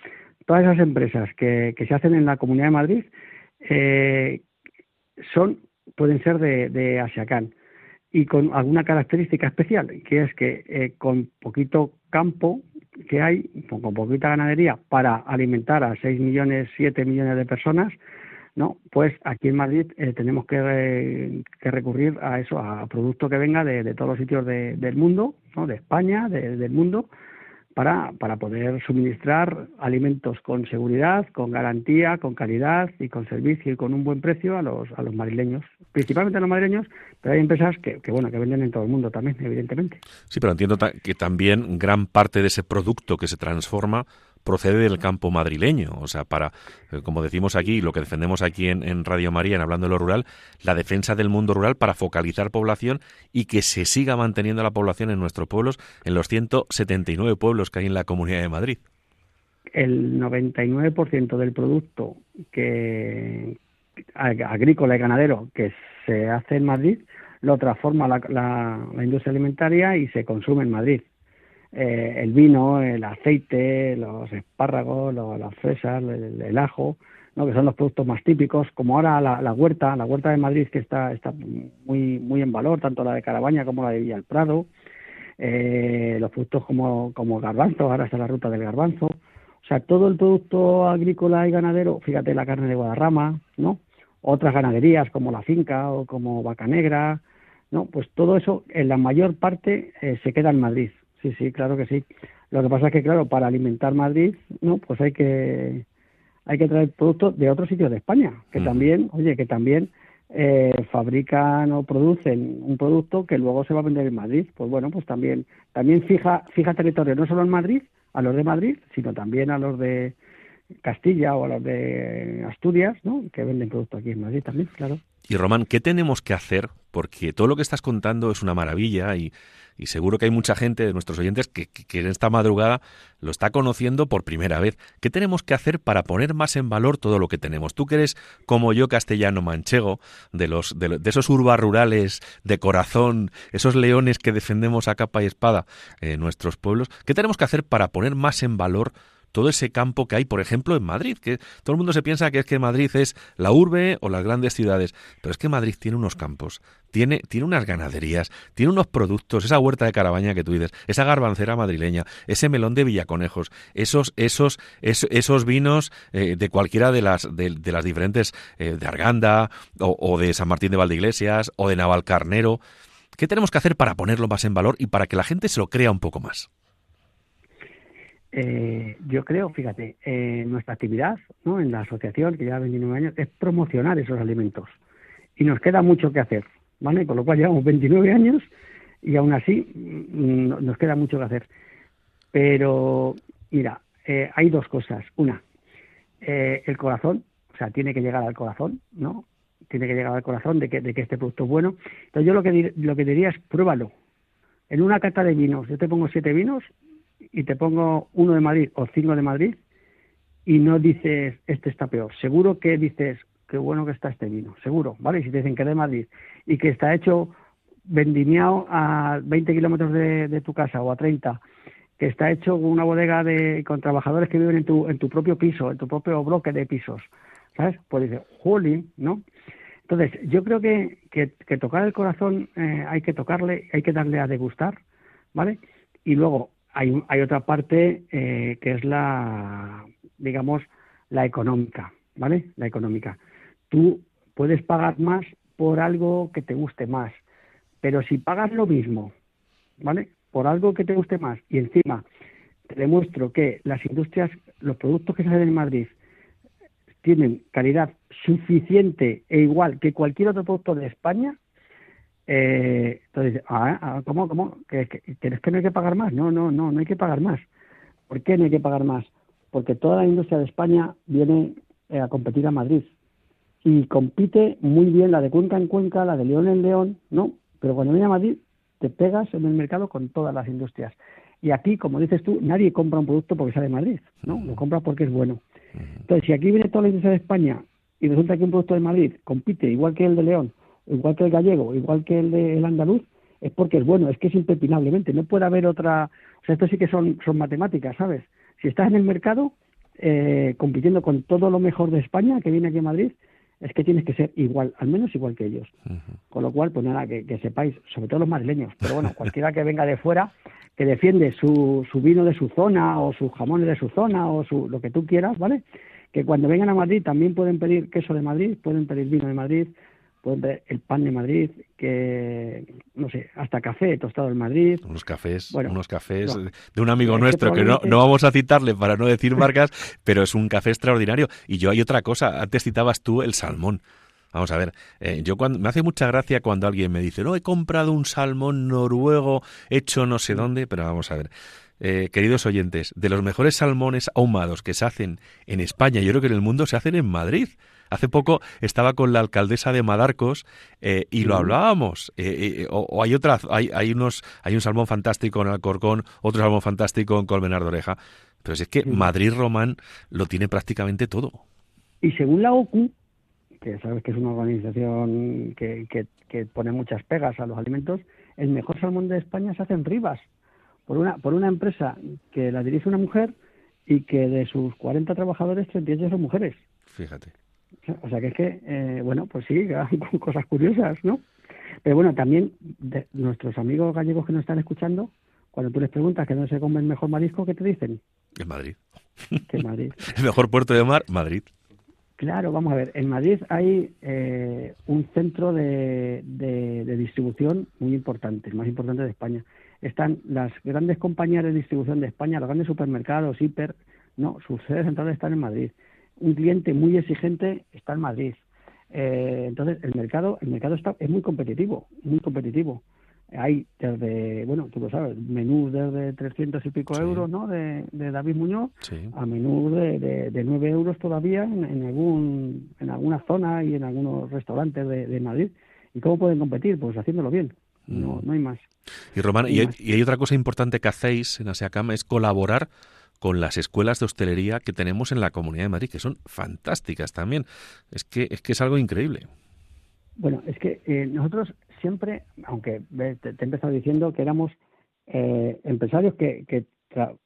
S4: Todas esas empresas que, se hacen en la Comunidad de Madrid eh, son pueden ser de, de Asiacán y con alguna característica especial, que es que eh, con poquito campo que hay, con poquita ganadería para alimentar a 6 millones, 7 millones de personas, ¿no? Pues aquí en Madrid eh, tenemos que, que, recurrir a eso, a producto que venga de, todos los sitios del mundo, ¿no? De España, del mundo, para, para poder suministrar alimentos con seguridad, con garantía, con calidad y con servicio y con un buen precio a los, a los madrileños, principalmente a los madrileños, pero hay empresas que, que, bueno que venden en todo el mundo también, evidentemente.
S3: Sí, pero entiendo que también gran parte de ese producto que se transforma procede del campo madrileño. O sea, para, eh, como decimos aquí, lo que defendemos aquí en, Radio María, en Hablando de lo Rural, la defensa del mundo rural para focalizar población y que se siga manteniendo la población en nuestros pueblos, en los 179 pueblos que hay en la Comunidad de Madrid.
S4: El 99% del producto que agrícola y ganadero que se hace en Madrid lo transforma la industria alimentaria y se consume en Madrid. Eh, el vino, el aceite, los espárragos, las fresas, el, ajo, ¿no? que son los productos más típicos, como ahora la, huerta, la huerta de Madrid que está, está muy, muy en valor, tanto la de Carabaña como la de Villa Prado, eh, los productos como, como garbanzo, ahora está la ruta del garbanzo, o sea, todo el producto agrícola y ganadero, fíjate la carne de Guadarrama, ¿no? Otras ganaderías como la finca o como Vaca Negra, ¿no? Pues todo eso en la mayor parte eh, se queda en Madrid. Sí, sí, claro que sí. Lo que pasa es que, claro, para alimentar Madrid, no, pues hay que hay que traer productos de otros sitios de España, que también, oye, que también eh, fabrican o producen un producto que luego se va a vender en Madrid. Pues bueno, pues también también fija fija territorio no solo en Madrid, a los de Madrid, sino también a los de Castilla o a los de Asturias, ¿no? Que venden productos aquí en Madrid también, claro.
S3: Y Román, ¿qué tenemos que hacer? Porque todo lo que estás contando es una maravilla y seguro que hay mucha gente de nuestros oyentes que, en esta madrugada lo está conociendo por primera vez. ¿Qué tenemos que hacer para poner más en valor todo lo que tenemos? Tú que eres como yo castellano manchego, de, los, de, esos urbas rurales de corazón, esos leones que defendemos a capa y espada en nuestros pueblos, ¿qué tenemos que hacer para poner más en valor todo ese campo que hay, por ejemplo, en Madrid, que todo el mundo se piensa que es que Madrid es la urbe o las grandes ciudades, pero es que Madrid tiene unos campos, tiene, tiene unas ganaderías, tiene unos productos, esa huerta de carabaña que tú dices, esa garbancera madrileña, ese melón de Villaconejos, esos, esos, esos, vinos eh, de cualquiera de las, de, las diferentes, eh, de Arganda, o, o de San Martín de Valdeiglesias, o de Navalcarnero. ¿Qué tenemos que hacer para ponerlo más en valor y para que la gente se lo crea un poco más?
S4: Eh, yo creo, fíjate, eh, nuestra actividad ¿no? en la asociación, que lleva 29 años, es promocionar esos alimentos. Y nos queda mucho que hacer, ¿vale? Con lo cual llevamos 29 años y aún así mm, nos queda mucho que hacer. Pero, mira, eh, hay dos cosas. Una, el corazón. O sea, tiene que llegar al corazón, ¿no? Tiene que llegar al corazón de que, de que este producto es bueno. Entonces yo lo que, lo que diría es pruébalo. En una cata de vinos, yo te pongo siete vinos y te pongo uno de Madrid o cinco de Madrid y no dices este está peor. Seguro que dices qué bueno que está este vino, seguro, ¿vale? Si te dicen que es de Madrid y que está hecho vendimiado a 20 kilómetros de, tu casa o a 30, que está hecho con una bodega de con trabajadores que viven en tu, en tu propio piso, en tu propio bloque de pisos, ¿sabes? Pues dice, holy, ¿no? Entonces, yo creo que, que, tocar el corazón eh, hay que tocarle, hay que darle a degustar, ¿vale? Y luego hay, hay otra parte eh, que es la, digamos, la económica, ¿vale? La económica. Tú puedes pagar más por algo que te guste más, pero si pagas lo mismo, ¿vale? Por algo que te guste más y encima te demuestro que las industrias, los productos que se hacen en Madrid tienen calidad suficiente e igual que cualquier otro producto de España, eh, entonces, ah, ah, ¿cómo, cómo? ¿Que, que, que no hay que pagar más? No, no, no, no hay que pagar más. ¿Por qué no hay que pagar más? Porque toda la industria de España viene eh, a competir a Madrid y compite muy bien la de Cuenca en Cuenca, la de León en León, ¿no? Pero cuando viene a Madrid, te pegas en el mercado con todas las industrias. Y aquí, como dices tú, nadie compra un producto porque sale de Madrid, ¿no? Lo compra porque es bueno. Entonces, si aquí viene toda la industria de España y resulta que un producto de Madrid compite igual que el de León, igual que el gallego, igual que el de el andaluz, es porque es bueno, es que es impepinablemente. No puede haber otra. O sea, esto sí que son, son matemáticas, ¿sabes? Si estás en el mercado eh, compitiendo con todo lo mejor de España que viene aquí a Madrid, es que tienes que ser igual, al menos igual que ellos. Con lo cual, pues nada, que, sepáis, sobre todo los madrileños, pero bueno, cualquiera que venga de fuera, que defiende su, su vino de su zona o sus jamones de su zona o su, lo que tú quieras, ¿vale? Que cuando vengan a Madrid también pueden pedir queso de Madrid, pueden pedir vino de Madrid, pueden pedir el pan de Madrid, que no sé, hasta café tostado en Madrid.
S3: Unos cafés, unos cafés de un amigo nuestro que no, no vamos a citarle para no decir marcas, pero es un café extraordinario. Y yo hay otra cosa, antes citabas tú el salmón. Vamos a ver, eh, yo cuando, me hace mucha gracia cuando alguien me dice, no, he comprado un salmón noruego hecho no sé dónde, pero vamos a ver. Eh, queridos oyentes, de los mejores salmones ahumados que se hacen en España, yo creo que en el mundo se hacen en Madrid. Hace poco estaba con la alcaldesa de Madarcos eh, y lo hablábamos. Eh, o, hay otras, hay, hay unos, hay un salmón fantástico en Alcorcón, otro salmón fantástico en Colmenar de Oreja. Pero si es que Madrid Román lo tiene prácticamente todo.
S4: Y según la OCU, que sabes que es una organización que, que, que pone muchas pegas a los alimentos, el mejor salmón de España se hace en Rivas por una, por una empresa que la dirige una mujer y que de sus 40 trabajadores, 38 son mujeres.
S3: Fíjate.
S4: O sea que es que, eh, bueno, pues sí, cosas curiosas, ¿no? Pero bueno, también de nuestros amigos gallegos que nos están escuchando, cuando tú les preguntas que dónde se come el mejor marisco, ¿qué te dicen?
S3: En Madrid.
S4: Que Madrid.
S3: el mejor puerto de mar, Madrid.
S4: Claro, vamos a ver. En Madrid hay eh, un centro de, de, distribución muy importante, el más importante de España están las grandes compañías de distribución de España, los grandes supermercados, hiper, no, sus sedes centrales están en Madrid. Un cliente muy exigente está en Madrid. Eh, entonces, el mercado, el mercado está, es muy competitivo, muy competitivo. Hay desde, bueno, tú lo sabes, menús desde 300 y pico euros, ¿no? De, David Muñoz, a menús de, de, 9 euros todavía en, algún, en alguna zona y en algunos restaurantes de, de Madrid. ¿Y cómo pueden competir? Pues haciéndolo bien. No, mm. no hay más.
S3: Y Román, y, hay, otra cosa importante que hacéis en Asiacama es colaborar con las escuelas de hostelería que tenemos en la Comunidad de Madrid, que son fantásticas también. Es que es, que es algo increíble.
S4: Bueno, es que eh, nosotros siempre, aunque te, he empezado diciendo que éramos eh, empresarios que, que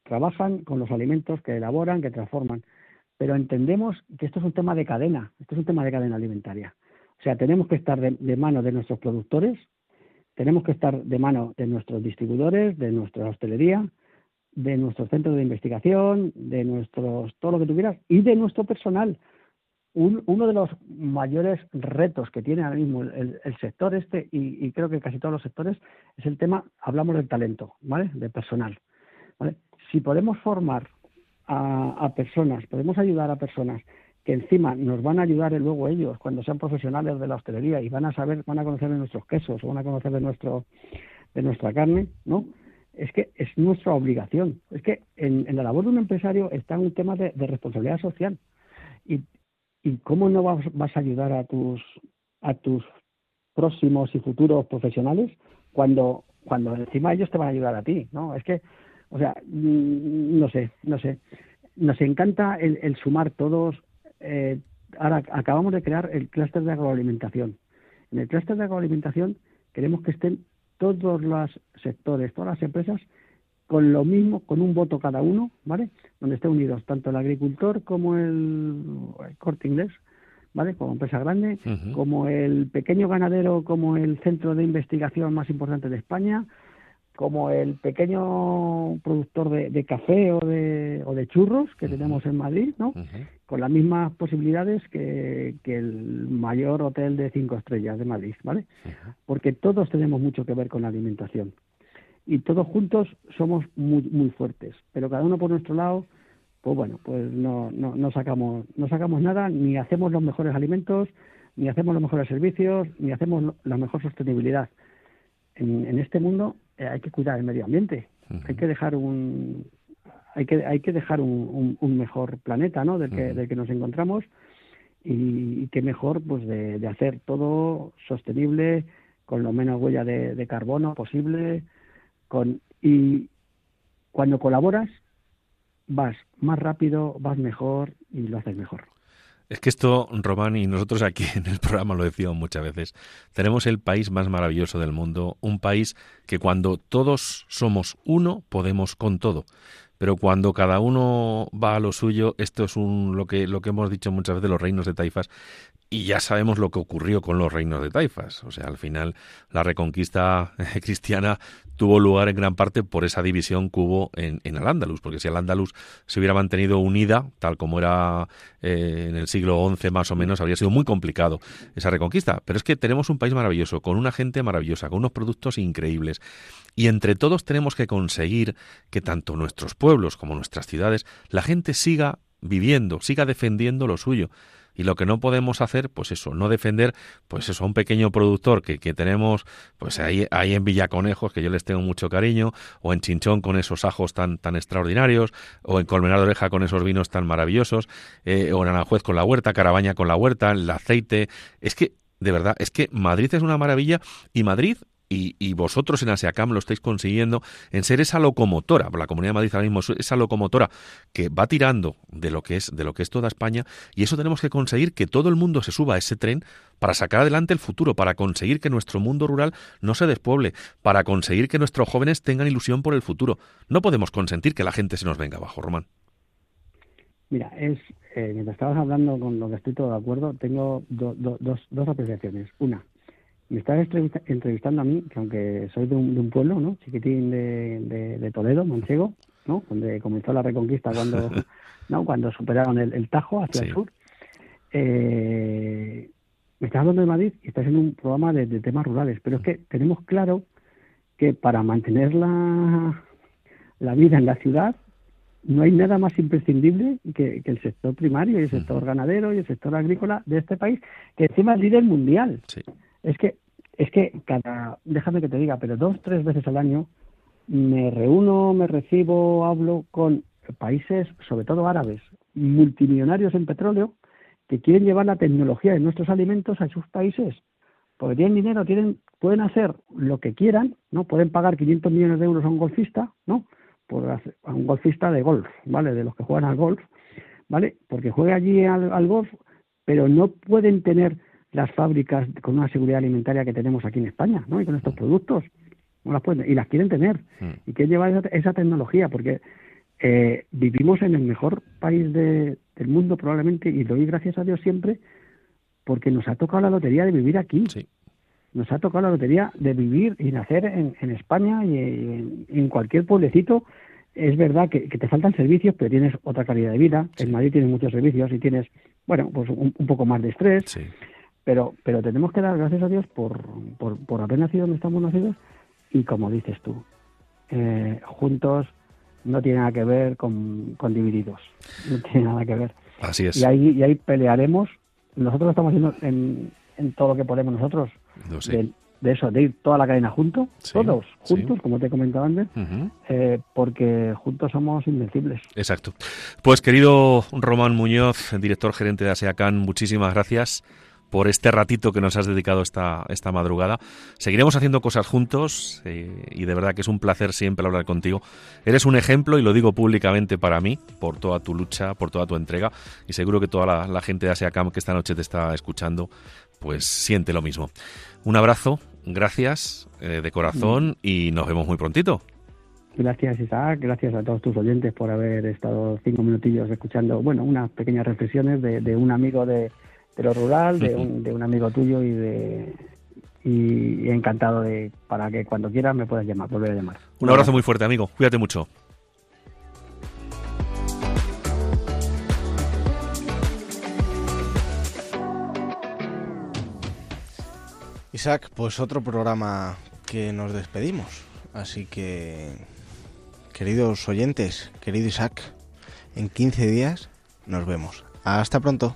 S4: trabajan con los alimentos, que elaboran, que transforman, pero entendemos que esto es un tema de cadena, esto es un tema de cadena alimentaria. O sea, tenemos que estar de mano de nuestros productores, tenemos que estar de mano de nuestros distribuidores, de nuestra hostelería, de nuestros centros de investigación, de nuestros, todo lo que tuvieras, y de nuestro personal. uno de los mayores retos que tiene ahora mismo el, sector este, y, creo que casi todos los sectores, es el tema, hablamos del talento, ¿vale? De personal. ¿vale? Si podemos formar a personas, podemos ayudar a personas que encima nos van a ayudar luego ellos cuando sean profesionales de la hostelería y van a saber, van a conocer de nuestros quesos o van a conocer de nuestro de nuestra carne, ¿no? Es que es nuestra obligación. Es que en, la labor de un empresario está un tema de, responsabilidad social y ¿Y cómo no vas, vas a ayudar a tus, a tus próximos y futuros profesionales cuando, cuando encima ellos te van a ayudar a ti? ¿no? Es que, o sea, mm, no sé, no sé. Nos encanta el, el sumar todos. Eh, ahora acabamos de crear el clúster de agroalimentación. En el clúster de agroalimentación queremos que estén todos los sectores, todas las empresas con lo mismo, con un voto cada uno, ¿vale? Donde estén unidos tanto el agricultor como el, corte inglés, ¿vale? Como empresa grande, como el pequeño ganadero, como el centro de investigación más importante de España, como el pequeño productor de, café o de, o de churros que tenemos en Madrid, ¿no? Con las mismas posibilidades que, el mayor hotel de cinco estrellas de Madrid, ¿vale? Porque todos tenemos mucho que ver con la alimentación y todos juntos somos muy muy fuertes, pero cada uno por nuestro lado, pues bueno, pues no, no, no sacamos no sacamos nada, ni hacemos los mejores alimentos, ni hacemos los mejores servicios, ni hacemos la mejor sostenibilidad. En, en este mundo eh, hay que cuidar el medio ambiente, hay que dejar un hay que hay que dejar un, un, mejor planeta, ¿no? Del que, del que nos encontramos y, qué mejor pues de, de, hacer todo sostenible con lo menos huella de, de carbono posible con y cuando colaboras vas más rápido vas mejor y lo haces mejor
S3: es que esto, Román, y nosotros aquí en el programa lo decimos muchas veces, tenemos el país más maravilloso del mundo, un país que cuando todos somos uno, podemos con todo. Pero cuando cada uno va a lo suyo, esto es un, lo, que, lo que hemos dicho muchas veces, los reinos de taifas, y ya sabemos lo que ocurrió con los reinos de taifas. O sea, al final la reconquista cristiana tuvo lugar en gran parte por esa división que hubo en, en el Andalus, porque si el Andalus se hubiera mantenido unida, tal como era eh, en el siglo XI más o menos, habría sido muy complicado esa reconquista. Pero es que tenemos un país maravilloso, con una gente maravillosa, con unos productos increíbles. Y entre todos tenemos que conseguir que tanto nuestros pueblos como nuestras ciudades, la gente siga viviendo, siga defendiendo lo suyo y lo que no podemos hacer, pues eso, no defender, pues eso, a un pequeño productor que, que tenemos, pues ahí, ahí en Villaconejos, que yo les tengo mucho cariño, o en Chinchón con esos ajos tan, tan extraordinarios, o en Colmenar de Oreja con esos vinos tan maravillosos, eh, o en Aranjuez con la huerta, Carabaña con la huerta, el aceite. Es que de verdad, es que Madrid es una maravilla y Madrid y, vosotros en ASEACAM lo estáis consiguiendo en ser esa locomotora, la Comunidad de Madrid ahora mismo esa locomotora que va tirando de lo que es de lo que es toda España y eso tenemos que conseguir que todo el mundo se suba a ese tren para sacar adelante el futuro, para conseguir que nuestro mundo rural no se despueble, para conseguir que nuestros jóvenes tengan ilusión por el futuro. No podemos consentir que la gente se nos venga abajo, Román.
S4: Mira, es eh, mientras estabas hablando con lo que estoy todo de acuerdo, tengo dos, dos apreciaciones. Una, me estás entrevistando a mí, que aunque soy de un, pueblo, ¿no? Chiquitín de, de, Toledo, Manchego, ¿no? Donde comenzó la reconquista cuando, ¿no? Cuando superaron el, Tajo hacia el sur. Eh, me estás hablando de Madrid y estás en un programa de, temas rurales, pero es que tenemos claro que para mantener la, la vida en la ciudad no hay nada más imprescindible que, el sector primario y el sector ganadero y el sector agrícola de este país, que encima es líder mundial. Es que es que cada, déjame que te diga, pero dos, tres veces al año me reúno, me recibo, hablo con países, sobre todo árabes, multimillonarios en petróleo, que quieren llevar la tecnología de nuestros alimentos a sus países. Porque tienen dinero, tienen, pueden hacer lo que quieran, ¿no? Pueden pagar 500 millones de euros a un golfista, ¿no? Por a un golfista de golf, ¿vale? De los que juegan al golf, ¿vale? Porque juegue allí al, al golf, pero no pueden tener las fábricas con una seguridad alimentaria que tenemos aquí en España, ¿no? Y con estos productos. No las pueden, y las quieren tener. Mm. Y quieren llevar esa, tecnología, porque eh, vivimos en el mejor país del mundo probablemente, y doy gracias a Dios siempre, porque nos ha tocado la lotería de vivir aquí. Nos ha tocado la lotería de vivir y nacer en, España y en, cualquier pueblecito. Es verdad que, te faltan servicios, pero tienes otra calidad de vida. En Madrid tienes muchos servicios y tienes, bueno, pues un, un poco más de estrés. Sí pero, pero tenemos que dar gracias a Dios por, por, por haber nacido donde estamos nacidos y como dices tú, eh, juntos no tiene nada que ver con, con, divididos, no tiene nada que ver.
S3: Así es.
S4: Y ahí, y ahí pelearemos, nosotros lo estamos haciendo en, en todo lo que podemos nosotros, de eso, de ir toda la cadena juntos, todos juntos, como te he comentado antes, eh, porque juntos somos invencibles.
S3: Exacto. Pues querido Román Muñoz, director gerente de ASEACAN, muchísimas gracias por este ratito que nos has dedicado esta, esta madrugada. Seguiremos haciendo cosas juntos eh, y de verdad que es un placer siempre hablar contigo. Eres un ejemplo y lo digo públicamente para mí, por toda tu lucha, por toda tu entrega y seguro que toda la, la gente de ASEACAM que esta noche te está escuchando, pues siente lo mismo. Un abrazo, gracias eh, de corazón y nos vemos muy prontito.
S4: Gracias Isaac, gracias a todos tus oyentes por haber estado cinco minutillos escuchando, bueno, unas pequeñas reflexiones de un amigo de, de lo rural, de un, de un amigo tuyo y de y encantado de para que cuando quieras me puedas llamar, volver a llamar.
S3: Un abrazo muy fuerte, amigo. Cuídate mucho.
S2: Isaac, pues otro programa que nos despedimos. Así que, queridos oyentes, querido Isaac, en 15 días nos vemos. Hasta pronto.